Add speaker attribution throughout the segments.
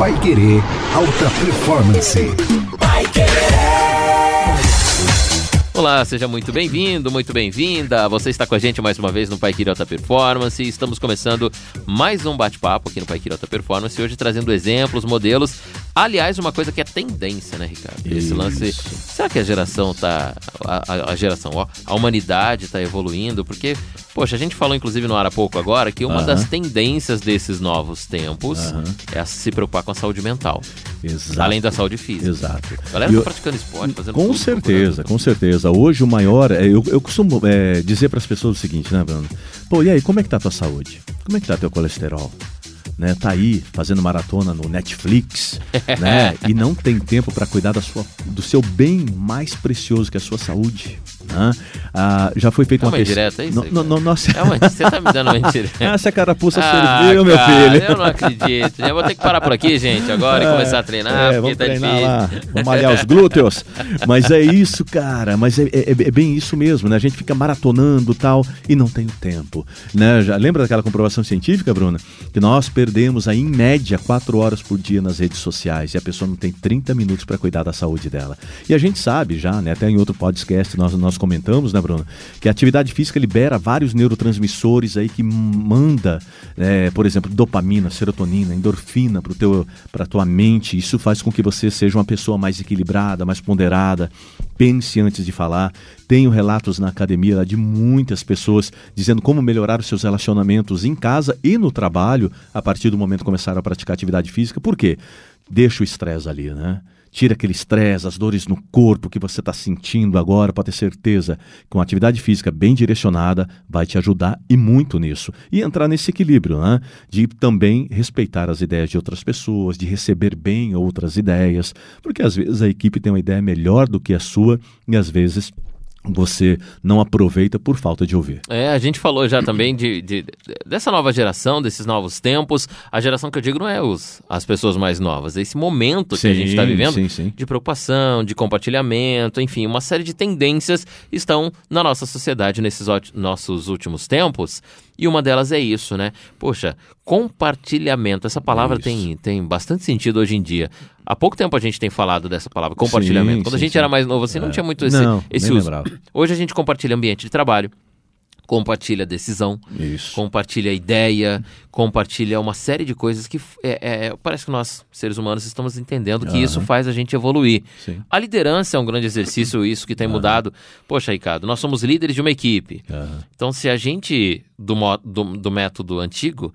Speaker 1: Pai Querer Alta Performance.
Speaker 2: Olá, seja muito bem-vindo, muito bem-vinda. Você está com a gente mais uma vez no Pai Alta Performance. Estamos começando mais um bate-papo aqui no Pai Alta Performance, hoje trazendo exemplos, modelos. Aliás, uma coisa que é tendência, né, Ricardo? Esse
Speaker 3: Isso.
Speaker 2: lance. Será que a geração tá. A, a- geração, ó, a humanidade está evoluindo? Porque, poxa, a gente falou inclusive no ar há pouco agora que uma
Speaker 3: Aham.
Speaker 2: das tendências desses novos tempos
Speaker 3: Aham.
Speaker 2: é se preocupar com a saúde mental,
Speaker 3: Exato.
Speaker 2: além da saúde física.
Speaker 3: Exato.
Speaker 2: A galera tá praticando esporte, fazendo
Speaker 3: Com
Speaker 2: tudo,
Speaker 3: certeza, com certeza. Hoje o maior, é, eu, eu costumo é, dizer para as pessoas o seguinte, né, Bruno? Pô, e aí, como é que tá a tua saúde? Como é que tá teu colesterol? Né, tá aí fazendo maratona no Netflix, né? E não tem tempo para cuidar da sua, do seu bem mais precioso que é a sua saúde. Né? Ah, já foi feita
Speaker 2: É
Speaker 3: uma
Speaker 2: uma indireta, é isso cara?
Speaker 3: não, nossa.
Speaker 2: É uma, você tá me dando uma indireta.
Speaker 3: Essa carapuça
Speaker 2: Ah,
Speaker 3: serviu, meu filho.
Speaker 2: Eu não acredito. Eu vou ter que parar por aqui, gente, agora e começar a treinar,
Speaker 3: É,
Speaker 2: porque
Speaker 3: vamos
Speaker 2: tá
Speaker 3: treinar
Speaker 2: difícil.
Speaker 3: lá, vamos malhar os glúteos. Mas é isso, cara. Mas é, é- é bem isso mesmo, né? A gente fica maratonando tal e não tem o tempo. Né? Já lembra daquela comprovação científica, Bruna? Que nós perdemos aí, em média, quatro horas por dia nas redes sociais e a pessoa não tem 30 minutos para cuidar da saúde dela. E a gente sabe já, né? Até em outro podcast nós, nós comentamos, né, Bruna? Que a atividade física libera vários neurotransmissores aí que manda, é, por exemplo, dopamina, serotonina, endorfina para para tua mente. Isso faz com que você seja uma pessoa mais equilibrada, mais ponderada. Pense antes de falar. Tenho relatos na academia de muitas pessoas dizendo como melhorar os seus relacionamentos em casa e no trabalho a partir do momento que começaram a praticar atividade física. Por quê? Deixa o estresse ali, né? Tira aquele estresse, as dores no corpo que você está sentindo agora, pode ter certeza que uma atividade física bem direcionada vai te ajudar e muito nisso. E entrar nesse equilíbrio, né? De também respeitar as ideias de outras pessoas, de receber bem outras ideias, porque às vezes a equipe tem uma ideia melhor do que a sua e às vezes você não aproveita por falta de ouvir.
Speaker 2: É, a gente falou já também de, de- dessa nova geração, desses novos tempos. A geração que eu digo não é os, as pessoas mais novas, é esse momento que a gente está
Speaker 3: Sim,
Speaker 2: vivendo
Speaker 3: sim, sim.
Speaker 2: de preocupação, de compartilhamento, enfim, uma série de tendências estão na nossa sociedade nesses nossos últimos tempos. E uma delas é isso, né? Poxa, compartilhamento. Essa palavra
Speaker 3: Isso.
Speaker 2: tem, tem bastante sentido hoje em dia. Há pouco tempo a gente tem falado dessa palavra, compartilhamento.
Speaker 3: Sim,
Speaker 2: Quando a
Speaker 3: sim,
Speaker 2: gente
Speaker 3: sim.
Speaker 2: era mais novo, assim, não
Speaker 3: É.
Speaker 2: tinha muito esse,
Speaker 3: Não,
Speaker 2: esse uso.
Speaker 3: lembrava.
Speaker 2: Hoje a gente compartilha ambiente de trabalho, compartilha decisão,
Speaker 3: Isso.
Speaker 2: compartilha ideia, compartilha uma série de coisas que é, é, parece que nós, seres humanos, estamos entendendo que
Speaker 3: Aham.
Speaker 2: isso faz a gente evoluir.
Speaker 3: Sim.
Speaker 2: A liderança é um grande exercício, isso que tem mudado. Poxa, Ricardo, nós somos líderes de uma equipe.
Speaker 3: Aham,
Speaker 2: Então, se a gente, do, do, do método antigo,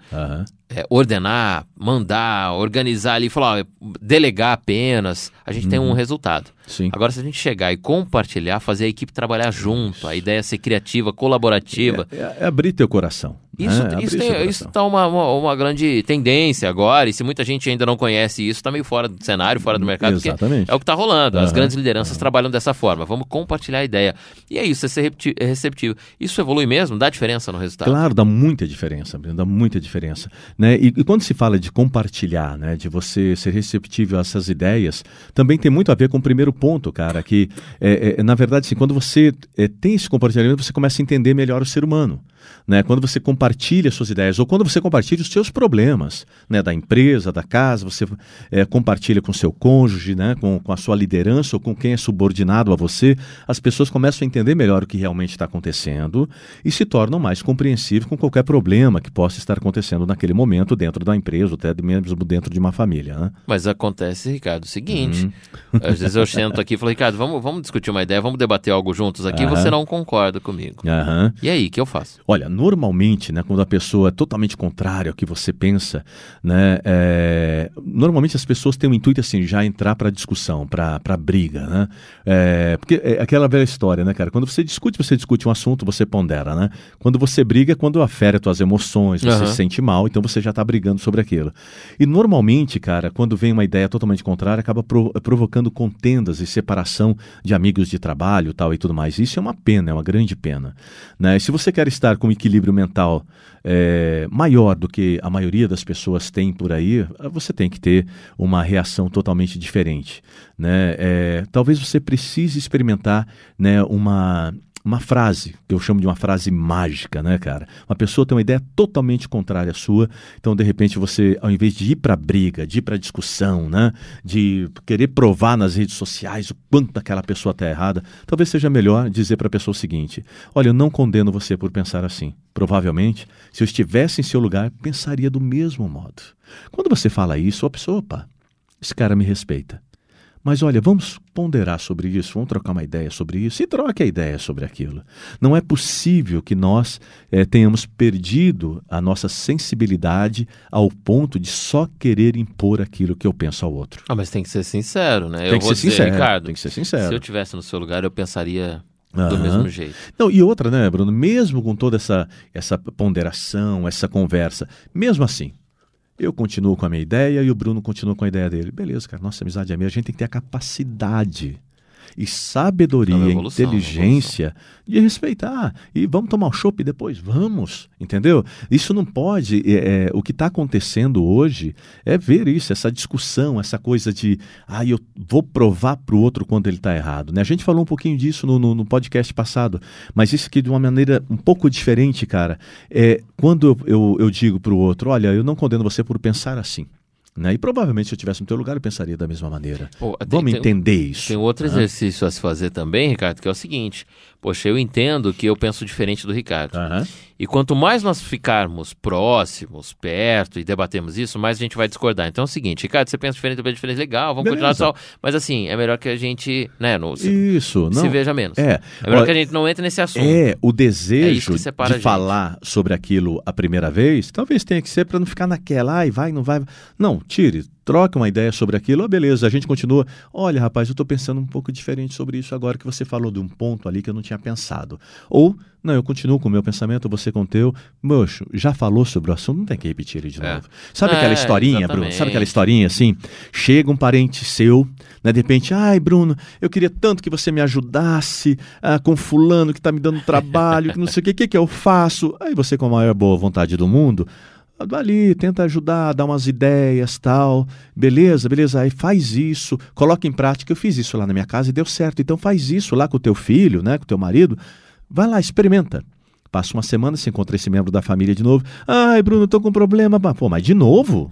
Speaker 2: é, ordenar, mandar, organizar ali, falar, ó, delegar apenas, a gente tem um resultado.
Speaker 3: Sim.
Speaker 2: Agora, se a gente chegar e compartilhar, fazer a equipe trabalhar junto, a ideia é ser criativa, colaborativa.
Speaker 3: É, é abrir teu coração.
Speaker 2: Isso,
Speaker 3: né?
Speaker 2: Isso, tem, isso tá uma, uma, uma grande tendência agora, e se muita gente ainda não conhece isso, tá meio fora do cenário, fora do mercado,
Speaker 3: Exatamente.
Speaker 2: é o que tá rolando. As grandes lideranças trabalham dessa forma. Vamos compartilhar a ideia. E é isso, é ser é receptivo. Isso evolui mesmo? Dá diferença no resultado?
Speaker 3: Claro, dá muita diferença, dá muita diferença. Né? E, e quando se fala de compartilhar, né, de você ser receptível a essas ideias, também tem muito a ver com o primeiro ponto, cara, que, é, é, na verdade, assim, quando você é, tem esse compartilhamento, você começa a entender melhor o ser humano. Né? Quando você compartilha suas ideias, ou quando você compartilha os seus problemas, né? da empresa, da casa, você é, compartilha com seu cônjuge, né? com, com a sua liderança, ou com quem é subordinado a você, as pessoas começam a entender melhor o que realmente está acontecendo e se tornam mais compreensíveis com qualquer problema que possa estar acontecendo naquele momento dentro da empresa, ou até mesmo dentro de uma família. Né?
Speaker 2: Mas acontece, Ricardo, o seguinte.
Speaker 3: Uhum.
Speaker 2: Às vezes eu sento aqui e falo, Ricardo, vamos, vamos discutir uma ideia, vamos debater algo juntos aqui,
Speaker 3: Aham.
Speaker 2: você não concorda comigo.
Speaker 3: Aham.
Speaker 2: E aí, o que eu faço?
Speaker 3: Olha, normalmente, né, quando a pessoa é totalmente contrária ao que você pensa, né, é, normalmente as pessoas têm o intuito assim, já entrar para discussão, para briga, né? É, porque é aquela velha história, né, cara? Quando você discute, você discute um assunto, você pondera, né? Quando você briga, é quando afere as tuas emoções, você
Speaker 2: Aham.
Speaker 3: se sente mal, então você já está brigando sobre aquilo. E normalmente, cara, quando vem uma ideia totalmente contrária, acaba pro- provocando contendas e separação de amigos de trabalho, tal e tudo mais. Isso é uma pena, é uma grande pena, né? E se você quer estar com um equilíbrio mental é, maior do que a maioria das pessoas tem por aí, você tem que ter uma reação totalmente diferente, né? É, talvez você precise experimentar, né, uma uma frase, que eu chamo de uma frase mágica, né, cara? Uma pessoa tem uma ideia totalmente contrária à sua, então de repente você, ao invés de ir para briga, de ir para discussão, né, de querer provar nas redes sociais o quanto aquela pessoa está errada, talvez seja melhor dizer para a pessoa o seguinte: olha, eu não condeno você por pensar assim. Provavelmente, se eu estivesse em seu lugar, pensaria do mesmo modo. Quando você fala isso, a pessoa, opa, esse cara me respeita. Mas olha, vamos ponderar sobre isso, vamos trocar uma ideia sobre isso e troque a ideia sobre aquilo. Não é possível que nós é, tenhamos perdido a nossa sensibilidade ao ponto de só querer impor aquilo que eu penso ao outro.
Speaker 2: Ah, mas tem que ser sincero, né?
Speaker 3: Tem
Speaker 2: eu
Speaker 3: que ser
Speaker 2: dizer,
Speaker 3: sincero,
Speaker 2: Ricardo,
Speaker 3: tem que ser sincero.
Speaker 2: se eu tivesse no seu lugar, eu pensaria do
Speaker 3: Aham.
Speaker 2: mesmo jeito.
Speaker 3: Não, e outra, né, Bruno? Mesmo com toda essa, essa ponderação, essa conversa, mesmo assim, eu continuo com a minha ideia e o Bruno continua com a ideia dele. Beleza, cara, nossa amizade é minha. A gente tem que ter a capacidade e
Speaker 2: É
Speaker 3: sabedoria,
Speaker 2: uma evolução,
Speaker 3: inteligência de respeitar. E vamos tomar um chopp depois? Vamos, entendeu? Isso não pode. é, é, o que está acontecendo hoje é ver isso, essa discussão, essa coisa de, ah, eu vou provar para o outro quando ele está errado. Né? A gente falou um pouquinho disso no, no, no podcast passado, mas isso aqui de uma maneira um pouco diferente, cara. É quando eu, eu, eu digo para o outro, olha, eu não condeno você por pensar assim. Né? E provavelmente se eu estivesse no teu lugar eu pensaria da mesma maneira.
Speaker 2: Pô,
Speaker 3: Vamos
Speaker 2: tem-
Speaker 3: entender isso.
Speaker 2: Tem outro
Speaker 3: né?
Speaker 2: exercício a se fazer também, Ricardo, que é o seguinte: poxa, eu entendo que eu penso diferente do Ricardo.
Speaker 3: Aham.
Speaker 2: E quanto mais nós ficarmos próximos, perto e debatermos isso, mais a gente vai discordar. Então é o seguinte, Ricardo, você pensa diferente, eu penso diferente, legal, vamos continuar
Speaker 3: Beleza.
Speaker 2: só. Mas assim, é melhor que a gente, né, não, se,
Speaker 3: Isso, não.
Speaker 2: se veja menos.
Speaker 3: É.
Speaker 2: É melhor
Speaker 3: Olha,
Speaker 2: que a gente não entre nesse assunto.
Speaker 3: É, o
Speaker 2: É
Speaker 3: desejo
Speaker 2: a
Speaker 3: de falar sobre aquilo a primeira vez, talvez tenha que ser para não ficar naquela, ai, vai, não vai. Não, tire, troque uma ideia sobre aquilo, ah, beleza, a gente continua. Olha, rapaz, eu estou pensando um pouco diferente sobre isso agora que você falou de um ponto ali que eu não tinha pensado. Ou, não, eu continuo com o meu pensamento, você com o teu. Moço, já falou sobre o assunto, não tem que repetir ele de
Speaker 2: É.
Speaker 3: novo. Sabe
Speaker 2: É,
Speaker 3: aquela historinha, Bruno?
Speaker 2: exatamente.
Speaker 3: Sabe aquela historinha assim? Chega um parente seu, né, de repente, ai, Bruno, eu queria tanto que você me ajudasse ah, com fulano que está me dando trabalho, que não sei o que, o que, que eu faço? Aí você, com a maior boa vontade do mundo, ali, tenta ajudar, dá umas ideias, tal. Beleza, beleza, aí faz isso, coloca em prática. Eu fiz isso lá na minha casa e deu certo. Então faz isso lá com o teu filho, né, com o teu marido. Vai lá, experimenta. Passa uma semana, você encontra esse membro da família de novo. Ai, Bruno, tô com problema. Pô, mas de novo?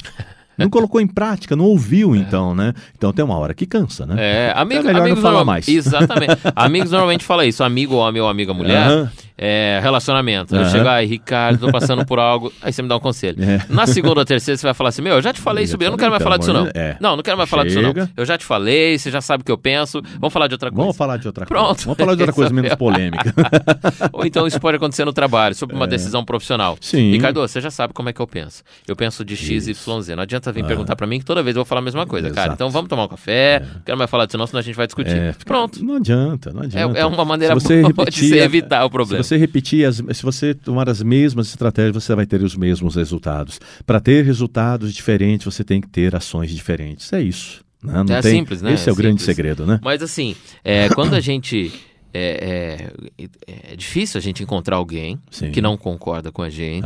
Speaker 3: Não colocou em prática, não ouviu então, né? Então tem uma hora que cansa, né?
Speaker 2: É, amigo,
Speaker 3: É melhor não falar mais.
Speaker 2: Exatamente. amigos normalmente falam isso, amigo homem ou amiga mulher,
Speaker 3: Aham.
Speaker 2: É, relacionamento. Eu
Speaker 3: Aham.
Speaker 2: chego aí, Ricardo, tô passando por algo, aí você me dá um conselho.
Speaker 3: É.
Speaker 2: Na segunda ou terceira você vai falar assim, meu, eu já te falei
Speaker 3: Eu já
Speaker 2: eu não quero mais falar disso não.
Speaker 3: de- é.
Speaker 2: Não, não quero mais falar disso não.
Speaker 3: Chega.
Speaker 2: Eu já te falei, você já sabe o que eu penso, vamos falar de outra coisa.
Speaker 3: Vamos falar de outra
Speaker 2: Pronto.
Speaker 3: coisa. Vamos falar de outra coisa menos polêmica.
Speaker 2: Ou então isso pode acontecer no trabalho, sobre uma decisão profissional.
Speaker 3: É. Sim.
Speaker 2: Ricardo, você já sabe como é que eu penso. Eu penso de X, Y, Z. Não adianta vir perguntar pra mim que toda vez eu vou falar a mesma coisa, cara.
Speaker 3: Exato.
Speaker 2: Então vamos tomar um café, não quero mais falar disso não, senão a gente vai discutir.
Speaker 3: É,
Speaker 2: Pronto.
Speaker 3: Não adianta, não
Speaker 2: É,
Speaker 3: adianta.
Speaker 2: é uma maneira boa de
Speaker 3: repetir a-
Speaker 2: evitar o problema.
Speaker 3: Se você repetir, as, se você tomar as mesmas estratégias, você vai ter os mesmos resultados. Para ter resultados diferentes, você tem que ter ações diferentes. É isso. né? Não
Speaker 2: É
Speaker 3: tem-
Speaker 2: simples, né?
Speaker 3: Esse é,
Speaker 2: É
Speaker 3: o grande
Speaker 2: simples.
Speaker 3: segredo, né?
Speaker 2: Mas assim, é, quando a gente. É, é- é difícil a gente encontrar alguém
Speaker 3: Sim.
Speaker 2: que não concorda com a gente,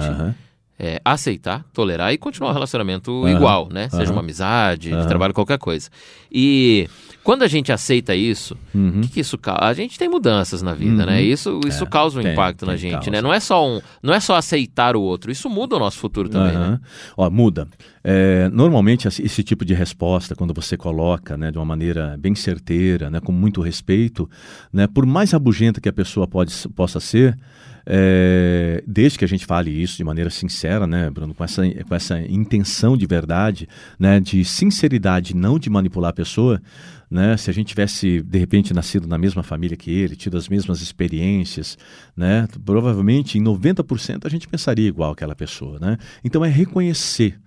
Speaker 2: é, aceitar, tolerar e continuar o relacionamento
Speaker 3: Aham.
Speaker 2: igual, né? Seja
Speaker 3: Aham.
Speaker 2: uma amizade, de
Speaker 3: Aham.
Speaker 2: trabalho, qualquer coisa. E quando a gente aceita isso,
Speaker 3: Uhum.
Speaker 2: que, que isso causa? A gente tem mudanças na vida,
Speaker 3: Uhum.
Speaker 2: né? Isso, isso
Speaker 3: É,
Speaker 2: causa um
Speaker 3: tem,
Speaker 2: impacto na
Speaker 3: tem
Speaker 2: gente,
Speaker 3: causa.
Speaker 2: né? Não é, só um, não é só aceitar o outro, isso muda o nosso futuro também, né?
Speaker 3: Aham. Ó, muda. É, normalmente esse, esse tipo de resposta, quando você coloca né, de uma maneira bem certeira, né, com muito respeito, né, por mais rabugenta que a pessoa pode, possa ser, é, desde que a gente fale isso de maneira sincera, né, Bruno, com essa, com essa intenção de verdade, né, de sinceridade, não de manipular a pessoa, né, se a gente tivesse de repente nascido na mesma família que ele, tido as mesmas experiências, né, provavelmente em 90% a gente pensaria igual aquela pessoa, né? Então é reconhecer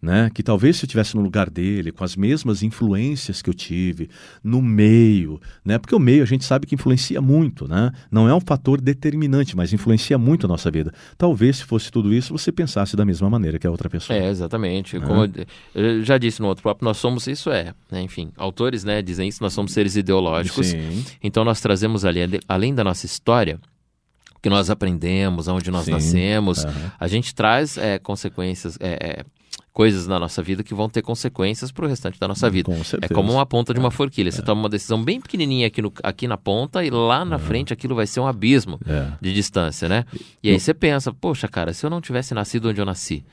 Speaker 3: né? Que talvez se eu estivesse no lugar dele, com as mesmas influências que eu tive, no meio, né? Porque o meio a gente sabe que influencia muito, né? Não é um fator determinante, mas influencia muito a nossa vida. Talvez se fosse tudo isso, você pensasse da mesma maneira que a outra pessoa.
Speaker 2: É, exatamente. Como eu, eu já disse no outro papo, nós somos isso é, né? enfim, autores, né, dizem isso, nós somos seres ideológicos.
Speaker 3: Sim.
Speaker 2: Então nós trazemos ali, além da nossa história, o que nós aprendemos, aonde nós
Speaker 3: Sim.
Speaker 2: nascemos,
Speaker 3: Aham.
Speaker 2: a gente traz é, consequências, é, é, coisas na nossa vida que vão ter consequências pro restante da nossa vida.
Speaker 3: Com
Speaker 2: É como uma ponta de uma forquilha. Você toma uma decisão bem pequenininha aqui, no, aqui na ponta e lá na frente aquilo vai ser um abismo
Speaker 3: É.
Speaker 2: de distância, né? E aí você pensa, poxa, cara, se eu não tivesse nascido onde eu nasci,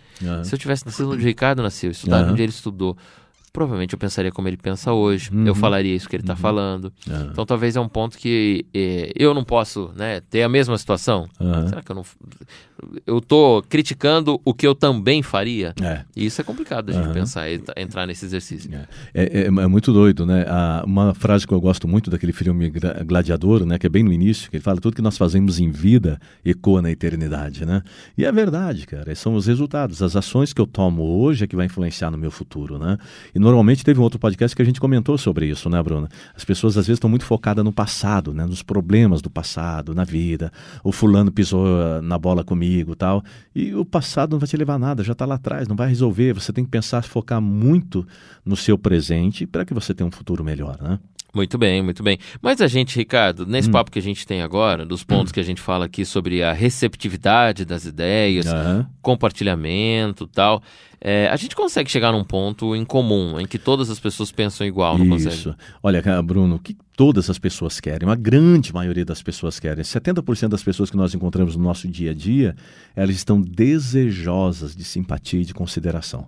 Speaker 2: se eu tivesse nascido onde o Ricardo nasceu, estudado onde ele estudou, provavelmente eu pensaria como ele pensa hoje,
Speaker 3: Uhum.
Speaker 2: eu falaria isso que ele está falando.
Speaker 3: Aham.
Speaker 2: Então talvez é um ponto que eh, eu não posso né, ter a mesma situação. Será que eu não. Eu tô criticando o que eu também faria?
Speaker 3: É.
Speaker 2: E isso é complicado a gente
Speaker 3: Aham.
Speaker 2: pensar e entrar nesse exercício.
Speaker 3: É, é- é muito doido, né? Ah, uma frase que eu gosto muito daquele filme Gladiador, né? Que é bem no início, que ele fala tudo que nós fazemos em vida ecoa na eternidade, né? E é verdade, cara. São os resultados, as ações que eu tomo hoje é que vai influenciar no meu futuro, né? E normalmente teve um outro podcast que a gente comentou sobre isso, né, Bruna? As pessoas às vezes estão muito focadas no passado, né? Nos problemas do passado, na vida. O fulano pisou ah, na bola comigo, tal. E o passado não vai te levar a nada, já está lá atrás, não vai resolver. Você tem que pensar, focar muito no seu presente para que você tenha um futuro melhor, né?
Speaker 2: Muito bem, muito bem. Mas a gente, Ricardo,
Speaker 3: Hum.
Speaker 2: nesse papo que a gente tem agora, dos pontos que a gente fala aqui sobre a receptividade das ideias,
Speaker 3: Aham.
Speaker 2: compartilhamento tal, é, a gente consegue chegar num ponto em comum, em que todas as pessoas pensam igual, não consegue?
Speaker 3: Isso. Olha, cara, Bruno, o que todas as pessoas querem, uma grande maioria das pessoas querem, 70% das pessoas que nós encontramos no nosso dia a dia, elas estão desejosas de simpatia e de consideração.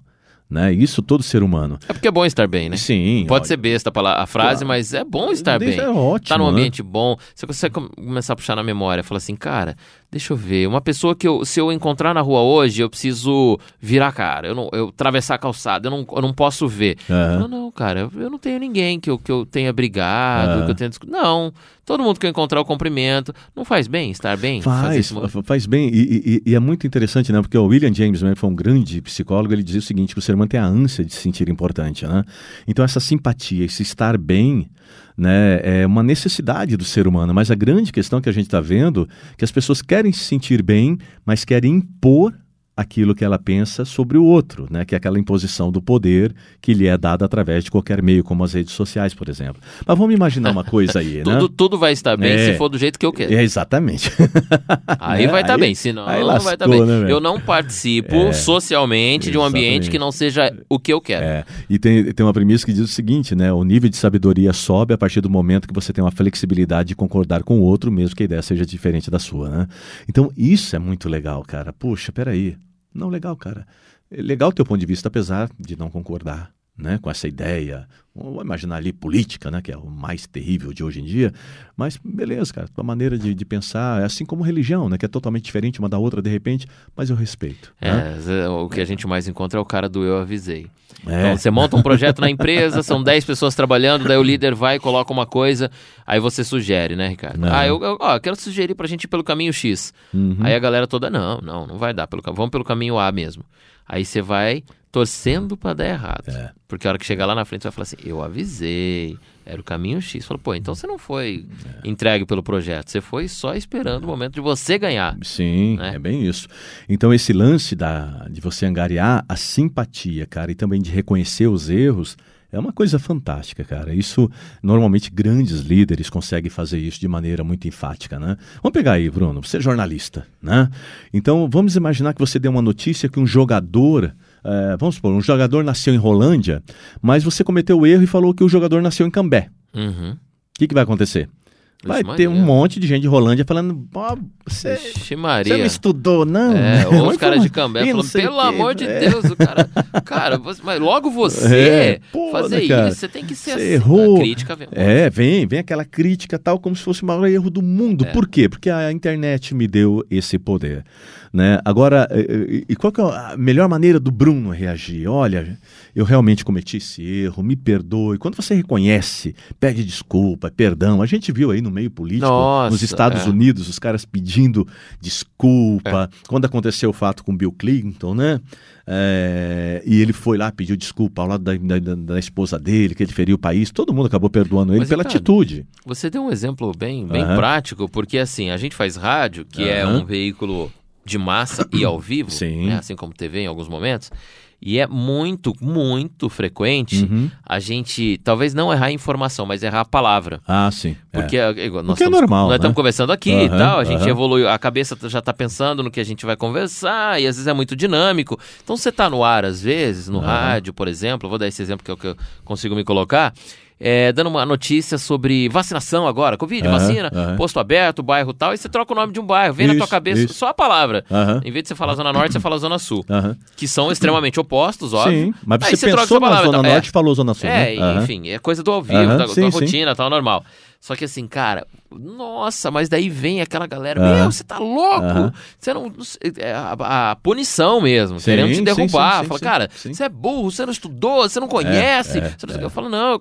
Speaker 3: Né? Isso todo ser humano.
Speaker 2: É porque é bom estar bem, né?
Speaker 3: Sim.
Speaker 2: Pode
Speaker 3: olha,
Speaker 2: ser besta a, frase,
Speaker 3: Claro.
Speaker 2: mas é bom estar bem.
Speaker 3: É ótimo.
Speaker 2: Tá num
Speaker 3: né?
Speaker 2: ambiente bom. Você consegue com- começar a puxar na memória, falar assim, cara, deixa eu ver, uma pessoa que eu, se eu encontrar na rua hoje, eu preciso virar a cara, eu não, eu atravessar a calçada, eu não, eu não posso ver.
Speaker 3: Aham.
Speaker 2: Não, não, cara, eu- não tenho ninguém que eu, que eu tenha brigado,
Speaker 3: Aham.
Speaker 2: que eu tenha Não, todo mundo que eu encontrar eu cumprimento. Não faz bem estar bem?
Speaker 3: Faz,
Speaker 2: esse
Speaker 3: faz bem. E, e- e é muito interessante, né? Porque o William James, né, foi um grande psicólogo, ele dizia o seguinte: que o ser humano tem a ânsia de se sentir importante, né? Então, essa simpatia, esse estar bem. Né, é uma necessidade do ser humano, mas a grande questão que a gente está vendo é que as pessoas querem se sentir bem, mas querem impor aquilo que ela pensa sobre o outro, né, que é aquela imposição do poder que lhe é dada através de qualquer meio, como as redes sociais, por exemplo. Mas vamos imaginar uma coisa aí, né?
Speaker 2: Tudo, vai estar bem
Speaker 3: É.
Speaker 2: se for do jeito que eu quero.
Speaker 3: É, exatamente.
Speaker 2: Aí
Speaker 3: né?
Speaker 2: vai estar
Speaker 3: Aí-
Speaker 2: bem, senão
Speaker 3: aí
Speaker 2: não vai estar
Speaker 3: lascou,
Speaker 2: bem.
Speaker 3: né,
Speaker 2: eu não participo
Speaker 3: É,
Speaker 2: socialmente de um ambiente
Speaker 3: exatamente.
Speaker 2: que não seja o que eu quero.
Speaker 3: É, e tem, tem uma premissa que diz o seguinte, né? O nível de sabedoria sobe a partir do momento que você tem uma flexibilidade de concordar com o outro, mesmo que a ideia seja diferente da sua, né? Então, isso é muito legal, cara. Puxa, peraí. Não, legal, cara. É legal o teu ponto de vista, apesar de não concordar. Né, com essa ideia, vamos imaginar ali política, né, que é o mais terrível de hoje em dia, mas beleza, cara, tua maneira de, de pensar é assim como religião, né, que é totalmente diferente uma da outra de repente, mas eu respeito. né?
Speaker 2: É, zé, o que a gente mais encontra é o cara do eu avisei.
Speaker 3: É.
Speaker 2: Então você monta um projeto na empresa, são 10 pessoas trabalhando, daí o líder vai e coloca uma coisa, aí você sugere, né, Ricardo?
Speaker 3: É.
Speaker 2: Ah, eu, eu ó, quero sugerir pra gente ir pelo caminho X.
Speaker 3: Uhum.
Speaker 2: Aí a galera toda, não, não, não vai dar pelo vamos pelo caminho A mesmo. Aí você vai torcendo pra dar errado.
Speaker 3: É.
Speaker 2: Porque a hora que chegar lá na frente, você vai falar assim, eu avisei, era o caminho X. Fala, pô, então você não foi
Speaker 3: É.
Speaker 2: entregue pelo projeto, você foi só esperando o momento de você ganhar.
Speaker 3: Sim,
Speaker 2: né?
Speaker 3: é bem isso. Então, esse lance da, de você angariar a simpatia, cara, e também de reconhecer os erros, é uma coisa fantástica, cara. Isso, normalmente, grandes líderes conseguem fazer isso de maneira muito enfática, né? Vamos pegar aí, Bruno, você é jornalista, né? Então, vamos imaginar que você deu uma notícia que um jogador. Eh, vamos supor, um jogador nasceu em Rolândia, mas você cometeu o erro e falou que o jogador nasceu em Cambé.
Speaker 2: Uhum.
Speaker 3: O que, que vai acontecer? Vai
Speaker 2: Ixi,
Speaker 3: ter um
Speaker 2: Maria.
Speaker 3: monte de gente de Rolândia falando, "Pô, você,
Speaker 2: Maria.
Speaker 3: não estudou, não?
Speaker 2: É, ou os caras de Cambé
Speaker 3: não
Speaker 2: falando, pelo
Speaker 3: o quê."
Speaker 2: amor de
Speaker 3: É.
Speaker 2: Deus, o cara. Cara, você- mas logo você
Speaker 3: É,
Speaker 2: fazer
Speaker 3: cara?
Speaker 2: isso, você tem que ser assim.
Speaker 3: errou.
Speaker 2: Crítica vem.
Speaker 3: É, vem, vem aquela crítica tal, como se fosse o maior erro do mundo.
Speaker 2: É.
Speaker 3: Por quê? Porque a internet me deu esse poder. Né? Agora, e qual que é a melhor maneira do Bruno reagir? Olha, eu realmente cometi esse erro, me perdoe. Quando você reconhece, pede desculpa, perdão. A gente viu aí no meio político,
Speaker 2: Nossa,
Speaker 3: nos Estados
Speaker 2: é.
Speaker 3: Unidos, os caras pedindo desculpa. Quando aconteceu o fato com Bill Clinton, né? É, e ele foi lá, pediu desculpa ao lado da, da- da esposa dele, que ele feriu o país. Todo mundo acabou perdoando ele
Speaker 2: Mas,
Speaker 3: pela
Speaker 2: Ricardo,
Speaker 3: atitude.
Speaker 2: Você deu um exemplo bem, bem
Speaker 3: Aham.
Speaker 2: prático, porque assim, a gente faz rádio, que é
Speaker 3: Aham.
Speaker 2: um veículo de massa e ao vivo, né, assim como TV em alguns momentos. E é muito, muito frequente
Speaker 3: Uhum.
Speaker 2: a gente, talvez não errar a informação, mas errar a palavra.
Speaker 3: Ah, sim. é.
Speaker 2: Porque é, igual, nós
Speaker 3: Porque é
Speaker 2: estamos,
Speaker 3: normal,
Speaker 2: Nós
Speaker 3: né?
Speaker 2: estamos conversando aqui e
Speaker 3: Aham,
Speaker 2: tal, a gente
Speaker 3: aham.
Speaker 2: evoluiu, a cabeça já está pensando no que a gente vai conversar, e às vezes é muito dinâmico. Então você está no ar, às vezes, no rádio, por exemplo, vou dar esse exemplo que é o que eu consigo me colocar. É, dando uma notícia sobre vacinação agora, Covid,
Speaker 3: Aham,
Speaker 2: vacina,
Speaker 3: aham.
Speaker 2: posto aberto, bairro tal, e você troca o nome de um bairro, vem na tua
Speaker 3: Isso,
Speaker 2: cabeça
Speaker 3: isso.
Speaker 2: só a palavra.
Speaker 3: Aham.
Speaker 2: Em vez de você falar Zona Norte, você fala Zona Sul. Que são extremamente opostos, óbvio.
Speaker 3: Sim, mas
Speaker 2: Aí
Speaker 3: você
Speaker 2: troca
Speaker 3: pensou
Speaker 2: essa
Speaker 3: na
Speaker 2: palavra,
Speaker 3: Zona
Speaker 2: então, é.
Speaker 3: Norte e falou Zona Sul,
Speaker 2: É,
Speaker 3: né?
Speaker 2: Enfim, é coisa do ao vivo, da,
Speaker 3: sim,
Speaker 2: da
Speaker 3: sim.
Speaker 2: rotina, tal, normal. Só que assim, cara, nossa, mas daí vem aquela galera,
Speaker 3: Aham.
Speaker 2: meu, você tá louco?
Speaker 3: Aham.
Speaker 2: Você não. não é a, a punição mesmo,
Speaker 3: Sim,
Speaker 2: querendo te derrubar.
Speaker 3: sim, sim,
Speaker 2: Fala, cara, você é burro, você não estudou, você não conhece.
Speaker 3: é,
Speaker 2: você não que. Eu falo, não,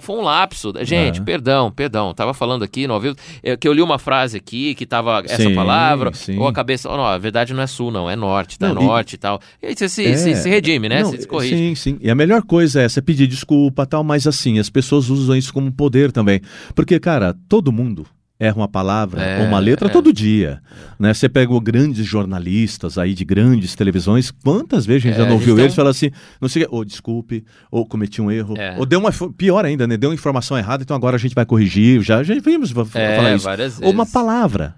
Speaker 2: foi um lapso. Gente,
Speaker 3: Aham.
Speaker 2: perdão, perdão. Tava falando aqui ao vivo, é, que eu li uma frase aqui que tava essa palavra,
Speaker 3: sim.
Speaker 2: ou a cabeça, oh, não, a verdade não é sul, não, é norte, tá?
Speaker 3: Não,
Speaker 2: norte e tal. E aí você se,
Speaker 3: É.
Speaker 2: se, se redime, né?
Speaker 3: Não,
Speaker 2: se corrige.
Speaker 3: Sim, sim. E a melhor coisa é você pedir desculpa e tal, mas assim, as pessoas usam isso como poder também. Porque, cara, todo mundo erra uma palavra
Speaker 2: É,
Speaker 3: ou uma letra
Speaker 2: é.
Speaker 3: todo dia. Né? Você pega grandes jornalistas aí de grandes televisões, quantas vezes a gente
Speaker 2: É,
Speaker 3: já não
Speaker 2: eles
Speaker 3: ouviu
Speaker 2: tão-
Speaker 3: eles falar assim, não sei, ou desculpe, ou cometi um erro,
Speaker 2: É.
Speaker 3: ou deu uma, pior ainda, né? Deu uma informação errada, então agora a gente vai corrigir. Já, já vimos
Speaker 2: É,
Speaker 3: falar isso.
Speaker 2: várias
Speaker 3: Ou uma palavra.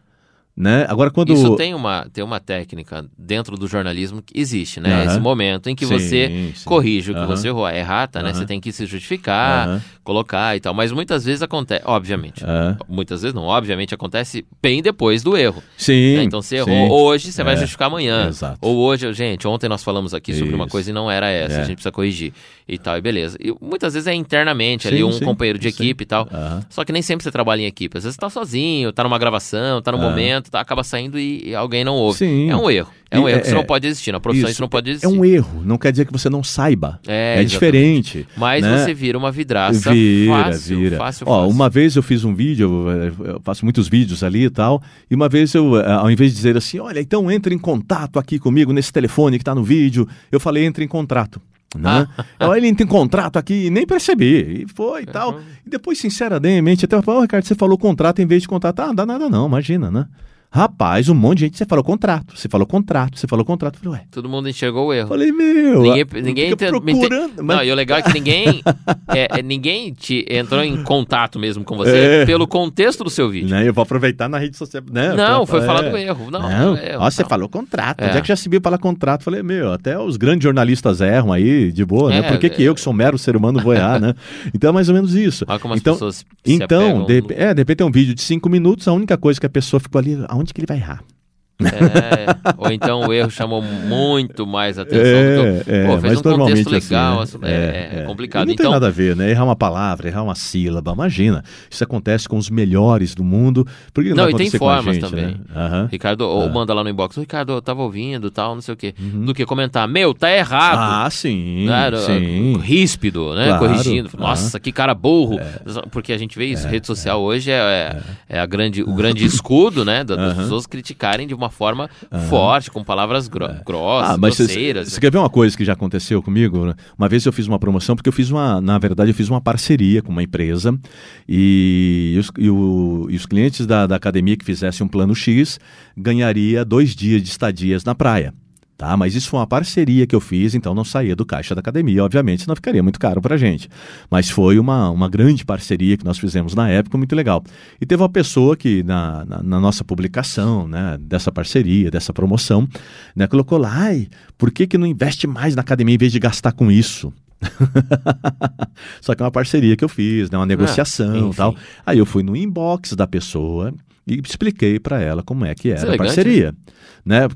Speaker 3: Né? Agora, quando.
Speaker 2: Isso tem uma, tem uma técnica dentro do jornalismo que existe, né?
Speaker 3: Aham.
Speaker 2: Esse momento em que
Speaker 3: Sim,
Speaker 2: você
Speaker 3: sim.
Speaker 2: corrige o que
Speaker 3: Aham.
Speaker 2: você errou. É errata, né?
Speaker 3: Aham.
Speaker 2: Você tem que se justificar, colocar e tal. Mas muitas vezes acontece, obviamente. Muitas vezes não, obviamente acontece bem depois do erro.
Speaker 3: Sim.
Speaker 2: né? Então você errou hoje, você vai
Speaker 3: É,
Speaker 2: justificar amanhã.
Speaker 3: exato.
Speaker 2: Ou hoje, gente, ontem nós falamos aqui sobre uma
Speaker 3: Isso.
Speaker 2: coisa e não era essa,
Speaker 3: É.
Speaker 2: a gente precisa corrigir e tal, e beleza. E muitas vezes é internamente ali,
Speaker 3: Sim,
Speaker 2: um
Speaker 3: sim,
Speaker 2: companheiro de equipe e tal. Só que nem sempre você trabalha em equipe. Às vezes você tá sozinho, tá numa gravação, tá no
Speaker 3: Ah.
Speaker 2: Momento, tá, acaba saindo e, e alguém não ouve.
Speaker 3: Sim.
Speaker 2: É um erro. É um erro
Speaker 3: é-
Speaker 2: que isso não
Speaker 3: é-
Speaker 2: pode existir. Na profissão isso,
Speaker 3: Isso,
Speaker 2: não pode existir.
Speaker 3: É um erro, não quer dizer que você não saiba.
Speaker 2: É,
Speaker 3: É, diferente.
Speaker 2: Mas
Speaker 3: né?
Speaker 2: você vira uma vidraça
Speaker 3: Vira,
Speaker 2: fácil,
Speaker 3: vira.
Speaker 2: fácil,
Speaker 3: Ó,
Speaker 2: fácil.
Speaker 3: uma vez eu fiz um vídeo, eu, faço muitos vídeos ali e tal, e uma vez eu, eh, ao invés de dizer assim, olha, então entre em contato aqui comigo nesse telefone que tá no vídeo, eu falei entre em contrato. Né? Aí ele entra em contrato aqui e nem percebi. E foi e tal.
Speaker 2: Uhum.
Speaker 3: E depois, sinceramente, até eu falei, "Ô, Ricardo, você falou contrato em vez de contrato. Ah, não dá nada não, imagina, né? Rapaz, um monte de gente, você falou contrato, você falou contrato, você falou contrato. Eu falei, ué.
Speaker 2: Todo mundo enxergou o erro.
Speaker 3: Falei, meu.
Speaker 2: Ninguém, ninguém
Speaker 3: fica procurando. mas-
Speaker 2: Não, e o legal é que ninguém, é, é, ninguém te entrou em contato mesmo com você
Speaker 3: É.
Speaker 2: pelo contexto do seu vídeo.
Speaker 3: Né, eu vou aproveitar na rede social. Né,
Speaker 2: Não, foi falar
Speaker 3: é.
Speaker 2: do erro. Não,
Speaker 3: Não,
Speaker 2: é,
Speaker 3: ó, você
Speaker 2: não.
Speaker 3: falou contrato.
Speaker 2: É.
Speaker 3: Onde é que já se viu falar contrato? Falei, meu, até os grandes jornalistas erram aí, de boa, né? Por que, que eu, que sou mero ser humano, vou errar, né? Então é mais ou menos isso.
Speaker 2: Olha como as
Speaker 3: então,
Speaker 2: pessoas se
Speaker 3: então de,
Speaker 2: no-
Speaker 3: é, de repente tem um vídeo de cinco minutos, a única coisa que a pessoa ficou ali, aonde que ele vai errar?
Speaker 2: É, ou então o erro chamou muito mais atenção
Speaker 3: É,
Speaker 2: que.
Speaker 3: é,
Speaker 2: Pô, fez
Speaker 3: mas
Speaker 2: um contexto
Speaker 3: normalmente
Speaker 2: legal.
Speaker 3: assim,
Speaker 2: assim,
Speaker 3: né?
Speaker 2: é, é complicado.
Speaker 3: E não
Speaker 2: então,
Speaker 3: tem nada a ver, né? Errar uma palavra, errar uma sílaba, imagina. Isso acontece com os melhores do mundo. Por que não,
Speaker 2: Não, e tem formas
Speaker 3: gente,
Speaker 2: também.
Speaker 3: Né? Aham.
Speaker 2: Ricardo, ou
Speaker 3: Ah.
Speaker 2: manda lá no inbox, Ricardo, eu tava ouvindo tal, não sei o quê. Do que comentar, meu, tá errado.
Speaker 3: Ah, sim,
Speaker 2: né?
Speaker 3: sim.
Speaker 2: Ríspido, né?
Speaker 3: Claro,
Speaker 2: Corrigindo.
Speaker 3: ah.
Speaker 2: Nossa, que cara burro. Porque a gente vê isso, rede social hoje é, é, é a grande, o grande escudo, né? da- Das pessoas criticarem de uma forma forte, com palavras gro grossas,
Speaker 3: Ah, mas
Speaker 2: grosseiras.
Speaker 3: Você quer ver uma coisa que já aconteceu comigo? né? Uma vez eu fiz uma promoção, porque eu fiz uma, na verdade, eu fiz uma parceria com uma empresa e os, e o- e os clientes da, da academia que fizessem um plano X ganharia dois dias de estadias na praia. Tá, mas isso foi uma parceria que eu fiz, então não saía do caixa da academia, obviamente, senão ficaria muito caro pra gente. Mas foi uma, uma grande parceria que nós fizemos na época, muito legal. E teve uma pessoa que, na, na, na nossa publicação, né, dessa parceria, dessa promoção, né, colocou lá, ai, por que, que não investe mais na academia em vez de gastar com isso? Só que é uma parceria que eu fiz, né, uma negociação e
Speaker 2: enfim.
Speaker 3: tal. Aí eu fui no inbox da pessoa e expliquei para ela como é que era a
Speaker 2: elegante,
Speaker 3: parceria. Né?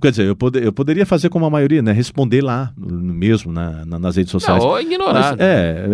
Speaker 3: Quer dizer, eu, pode- eu poderia fazer como a maioria, né? Responder lá mesmo na- na- nas redes
Speaker 2: Não,
Speaker 3: sociais.
Speaker 2: ou ignorar.
Speaker 3: Mas,
Speaker 2: né?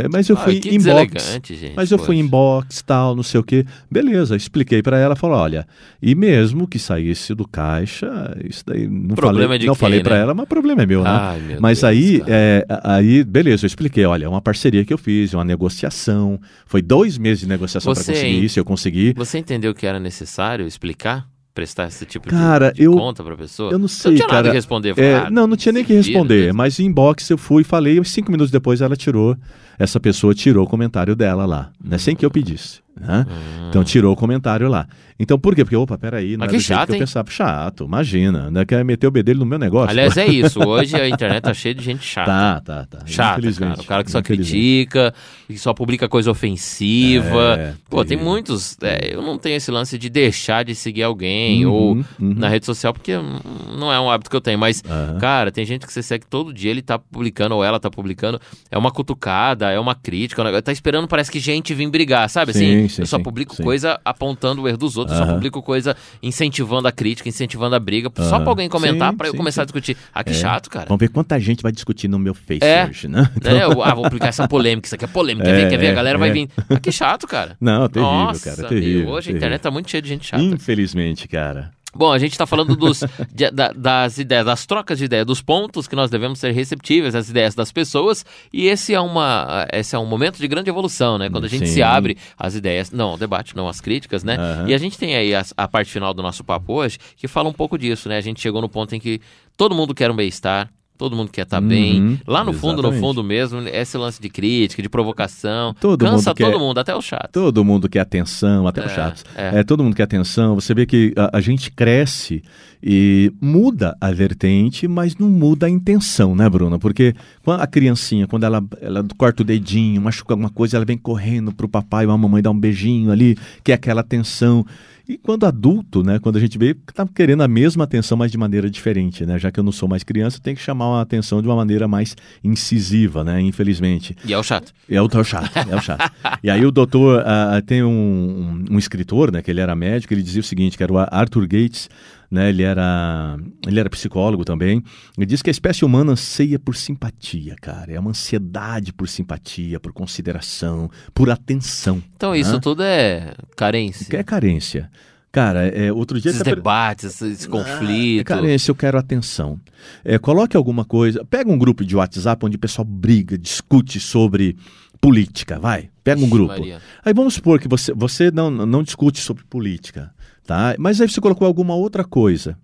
Speaker 3: é, mas eu
Speaker 2: Ah,
Speaker 3: fui inbox.
Speaker 2: gente,
Speaker 3: Mas eu fui
Speaker 2: poxa.
Speaker 3: inbox, tal, não sei o quê. Beleza, expliquei para ela, falou, olha, e mesmo que saísse do caixa, isso daí não
Speaker 2: Problema
Speaker 3: falei, não
Speaker 2: quem,
Speaker 3: falei para
Speaker 2: né?
Speaker 3: ela, mas problema é meu, né?
Speaker 2: Ai, meu
Speaker 3: mas
Speaker 2: Deus,
Speaker 3: aí, é, aí, beleza, eu expliquei, olha, é uma parceria que eu fiz, uma negociação, foi dois meses de negociação para conseguir isso, eu consegui.
Speaker 2: Você entendeu que era necessário explicar? Prestar esse tipo
Speaker 3: Cara,
Speaker 2: de, de
Speaker 3: eu-
Speaker 2: conta pra pessoa?
Speaker 3: Eu não
Speaker 2: Você
Speaker 3: sei,
Speaker 2: não tinha nada
Speaker 3: cara.
Speaker 2: que responder.
Speaker 3: É,
Speaker 2: falei, ah,
Speaker 3: não, não tinha nem que responder,
Speaker 2: né?
Speaker 3: mas em inbox eu fui, falei, e cinco minutos depois ela tirou, essa pessoa tirou o comentário dela lá, né, sem que eu pedisse. Né? Então tirou o comentário lá. Então por quê? Porque, opa, peraí, não
Speaker 2: Mas
Speaker 3: é
Speaker 2: que chato,
Speaker 3: que eu pensava. Chato, imagina. Né? Quer meter o bedelho no meu negócio.
Speaker 2: Aliás, é isso. Hoje a internet tá cheia de gente chata.
Speaker 3: Tá, tá, tá.
Speaker 2: Chato,
Speaker 3: Infelizmente.
Speaker 2: cara. O cara que só critica, que só publica coisa ofensiva.
Speaker 3: É,
Speaker 2: Pô, tem
Speaker 3: terrível.
Speaker 2: muitos. é, eu não tenho esse lance de deixar de seguir alguém
Speaker 3: Uhum,
Speaker 2: ou
Speaker 3: uhum.
Speaker 2: na rede social, porque hum, não é um hábito que eu tenho. Mas,
Speaker 3: Aham.
Speaker 2: cara, tem gente que você segue todo dia, ele tá publicando ou ela tá publicando. É uma cutucada, é uma crítica. é Tá esperando, parece que gente vir brigar, sabe?
Speaker 3: Sim,
Speaker 2: assim,
Speaker 3: sim,
Speaker 2: eu só publico
Speaker 3: sim.
Speaker 2: coisa apontando o erro dos outros, só
Speaker 3: Aham.
Speaker 2: publico coisa incentivando a crítica, incentivando a briga, só
Speaker 3: Aham.
Speaker 2: pra alguém comentar, pra eu começar a discutir. Ah, que
Speaker 3: É.
Speaker 2: chato, cara.
Speaker 3: Vamos ver quanta gente vai discutir no meu Face
Speaker 2: É.
Speaker 3: hoje, né?
Speaker 2: É, eu, ah, vou aplicar essa polêmica, isso aqui é polêmica, quer
Speaker 3: É,
Speaker 2: ver, quer ver?
Speaker 3: é,
Speaker 2: A galera vai
Speaker 3: é.
Speaker 2: vir. Ah, que chato, cara.
Speaker 3: Não, terrível,
Speaker 2: Nossa,
Speaker 3: cara. Terrível.
Speaker 2: hoje a
Speaker 3: terrível.
Speaker 2: internet tá muito cheia de gente chata.
Speaker 3: Infelizmente, cara.
Speaker 2: Bom, a gente tá falando dos, de- da- das ideias, das trocas de ideias, dos pontos que nós devemos ser receptíveis às ideias das pessoas, e esse é, uma, esse é um momento de grande evolução, né? Quando a gente
Speaker 3: Sim.
Speaker 2: se abre às ideias, não ao debate, não às críticas, né?
Speaker 3: Aham.
Speaker 2: E a gente tem aí a, a parte final do nosso papo hoje, que fala um pouco disso, né? A gente chegou no ponto em que todo mundo quer um bem-estar, todo mundo quer estar
Speaker 3: Uhum,
Speaker 2: bem. Lá no fundo, no
Speaker 3: exatamente.
Speaker 2: fundo mesmo, esse lance de crítica, de provocação,
Speaker 3: Todo
Speaker 2: cansa
Speaker 3: mundo quer-
Speaker 2: todo mundo, até o chato.
Speaker 3: Todo mundo quer atenção, até
Speaker 2: É,
Speaker 3: chatos.
Speaker 2: é.
Speaker 3: É. todo mundo quer atenção. Você vê que a, a gente cresce e muda a vertente, mas não muda a intenção, né, Bruna? Porque a criancinha, quando ela, ela corta o dedinho, machuca alguma coisa, ela vem correndo pro papai ou a mamãe dar um beijinho ali, que é aquela atenção. E quando adulto, né, quando a gente vê que tá querendo a mesma atenção, mas de maneira diferente, né? Já que eu não sou mais criança, eu tenho que chamar a atenção de uma maneira mais incisiva, né? Infelizmente.
Speaker 2: E é o chato.
Speaker 3: É o, é o chato, é o chato. e aí o doutor, ah, tem um, um, um escritor, né, que ele era médico, ele dizia o seguinte, que era o Arthur Gates, né, ele era, ele era psicólogo também, ele diz que a espécie humana anseia por simpatia, cara, é uma ansiedade por simpatia, por consideração, por atenção.
Speaker 2: Então isso
Speaker 3: né?
Speaker 2: tudo é carência.
Speaker 3: Que é carência. Cara, é, outro dia...
Speaker 2: Esses
Speaker 3: até-
Speaker 2: debates, esse, esse
Speaker 3: ah,
Speaker 2: conflito.
Speaker 3: Carência, eu quero atenção. É, coloque alguma coisa. Pega um grupo de WhatsApp onde o pessoal briga, discute sobre política, vai. Pega um grupo.
Speaker 2: Maria.
Speaker 3: Aí vamos supor que você, você não, não discute sobre política, tá? Mas aí você colocou alguma outra coisa.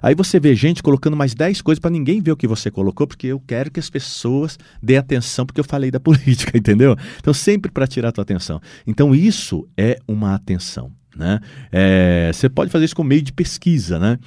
Speaker 3: Aí você vê gente colocando mais 10 coisas para ninguém ver o que você colocou, porque eu quero que as pessoas dêem atenção porque eu falei da política, entendeu? Então sempre para tirar a tua atenção. Então isso é uma atenção. Né? É, você pode fazer isso com meio de pesquisa, né?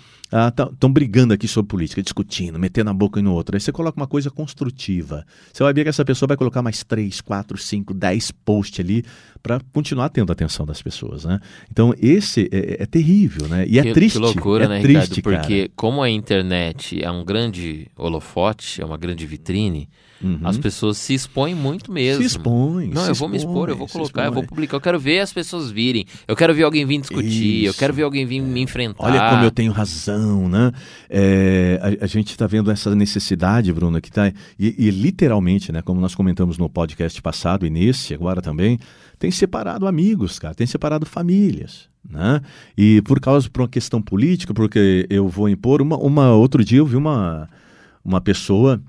Speaker 3: Estão brigando aqui sobre política, discutindo, metendo a boca um no outro. Aí você coloca uma coisa construtiva. Você vai ver que essa pessoa vai colocar mais 3, 4, 5, 10 posts ali para continuar tendo a atenção das pessoas, né? Então esse é, é terrível, né? E é
Speaker 2: que,
Speaker 3: triste.
Speaker 2: Que loucura,
Speaker 3: é
Speaker 2: né,
Speaker 3: triste,
Speaker 2: Ricardo? Porque como a internet é um grande holofote, é uma grande vitrine,
Speaker 3: Uhum.
Speaker 2: as pessoas se expõem muito mesmo.
Speaker 3: Se expõe.
Speaker 2: Não,
Speaker 3: se
Speaker 2: eu vou me expor, eu vou
Speaker 3: expõe,
Speaker 2: colocar, eu vou
Speaker 3: expõe.
Speaker 2: publicar. Eu quero ver as pessoas virem. Eu quero ver alguém vir discutir. Eu
Speaker 3: Isso.
Speaker 2: quero ver alguém vir me enfrentar.
Speaker 3: Olha como eu tenho razão, né? É, a, a gente está vendo essa necessidade, Bruna, que está. E, e literalmente, né? Como nós comentamos no podcast passado e nesse agora também, tem separado amigos, cara, tem separado famílias. Né? E por causa por uma questão política, porque eu vou impor uma, uma outro dia eu vi uma uma pessoa,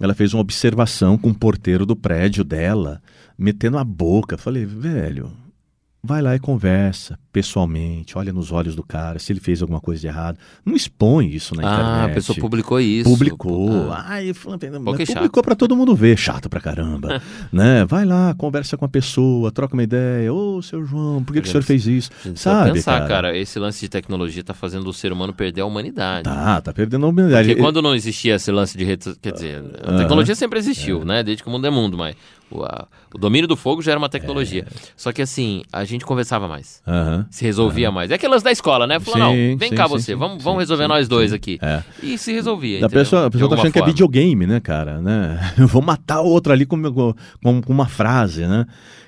Speaker 3: ela fez uma observação com o porteiro do prédio dela, metendo a boca. Falei, velho, vai lá e conversa pessoalmente, olha nos olhos do cara, se ele fez alguma coisa de errado. Não expõe isso na
Speaker 2: Ah,
Speaker 3: internet.
Speaker 2: a pessoa publicou isso.
Speaker 3: Publicou.
Speaker 2: Ah.
Speaker 3: Ai,
Speaker 2: chato.
Speaker 3: publicou para todo mundo ver, chato pra caramba. né? Vai lá, conversa com a pessoa, troca uma ideia. Ô, seu João, por que, que o senhor fez isso? Sabe,
Speaker 2: pensar,
Speaker 3: cara?
Speaker 2: cara. esse lance de tecnologia tá fazendo o ser humano perder a humanidade.
Speaker 3: Tá, tá perdendo a humanidade.
Speaker 2: Porque quando não existia esse lance de redes, quer dizer, a tecnologia sempre
Speaker 3: É.
Speaker 2: existiu, né? Desde que o mundo é mundo, mas o, a- o domínio do fogo já era uma tecnologia.
Speaker 3: É.
Speaker 2: Só que assim, a gente conversava mais,
Speaker 3: Aham.
Speaker 2: Se resolvia mais. É aquelas da escola, né? Falou,
Speaker 3: Sim,
Speaker 2: não, vem
Speaker 3: sim,
Speaker 2: cá
Speaker 3: sim,
Speaker 2: você, vamos, vamos resolver nós dois
Speaker 3: sim.
Speaker 2: aqui.
Speaker 3: É.
Speaker 2: E se resolvia.
Speaker 3: A pessoa, a pessoa tá achando que é
Speaker 2: forma.
Speaker 3: videogame, né, cara? Né? Eu vou matar o outro ali com, com, com uma frase, né?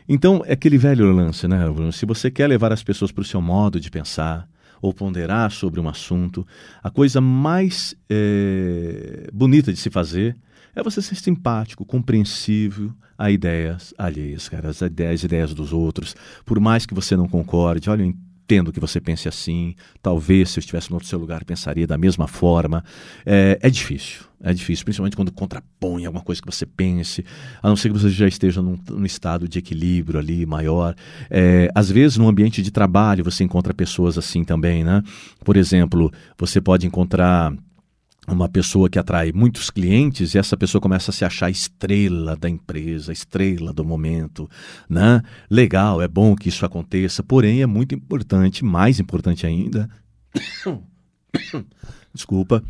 Speaker 3: Então, é aquele velho lance, né, Bruno? Se você quer levar as pessoas para o seu modo de pensar ou ponderar sobre um assunto, a coisa mais eh, bonita de se fazer é você ser simpático, compreensível a ideias alheias, cara, as ideias, as ideias dos outros. Por mais que você não concorde, olha, eu entendo que você pense assim, talvez se eu estivesse no outro seu lugar pensaria da mesma forma. É, é difícil, é difícil, principalmente quando contrapõe alguma coisa que você pense, a não ser que você já esteja num, num estado de equilíbrio ali maior. É, às vezes, no ambiente de trabalho, você encontra pessoas assim também, né? Por exemplo, você pode encontrar uma pessoa que atrai muitos clientes e essa pessoa começa a se achar estrela da empresa, estrela do momento, né? Legal, é bom que isso aconteça, porém é muito importante, mais importante ainda, desculpa,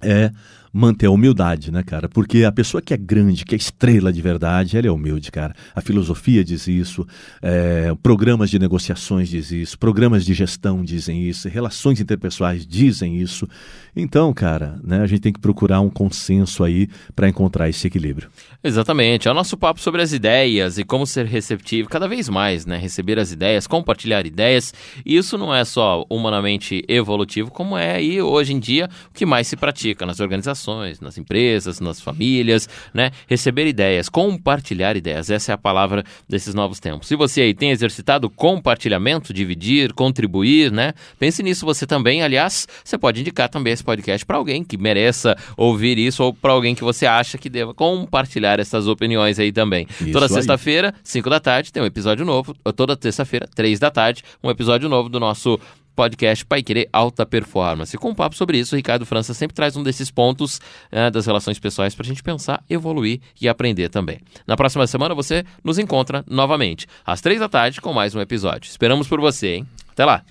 Speaker 3: é manter a humildade, né, cara? Porque a pessoa que é grande, que é estrela de verdade, ela é humilde, cara. A filosofia diz isso, é, programas de negociações diz isso, programas de gestão dizem isso, relações interpessoais dizem isso. Então, cara, né, a gente tem que procurar um consenso aí para encontrar esse equilíbrio.
Speaker 2: Exatamente. É o nosso papo sobre as ideias e como ser receptivo cada vez mais, né? Receber as ideias, compartilhar ideias. E isso não é só humanamente evolutivo, como é aí hoje em dia o que mais se pratica nas organizações, nas empresas, nas famílias, né? Receber ideias, compartilhar ideias. Essa é a palavra desses novos tempos. Se você aí tem exercitado compartilhamento, dividir, contribuir, né? Pense nisso você também. Aliás, você pode indicar também esse podcast para alguém que mereça ouvir isso ou para alguém que você acha que deva compartilhar essas opiniões aí também.
Speaker 3: Isso
Speaker 2: Toda sexta-feira, 5 da tarde, tem um episódio novo. Toda terça-feira, 3 da tarde, um episódio novo do nosso podcast Pai Querer Alta Performance. Com um papo sobre isso, Ricardo França sempre traz um desses pontos eh, das relações pessoais para a gente pensar, evoluir e aprender também. Na próxima semana você nos encontra novamente, às três da tarde, com mais um episódio. Esperamos por você, hein? Até lá!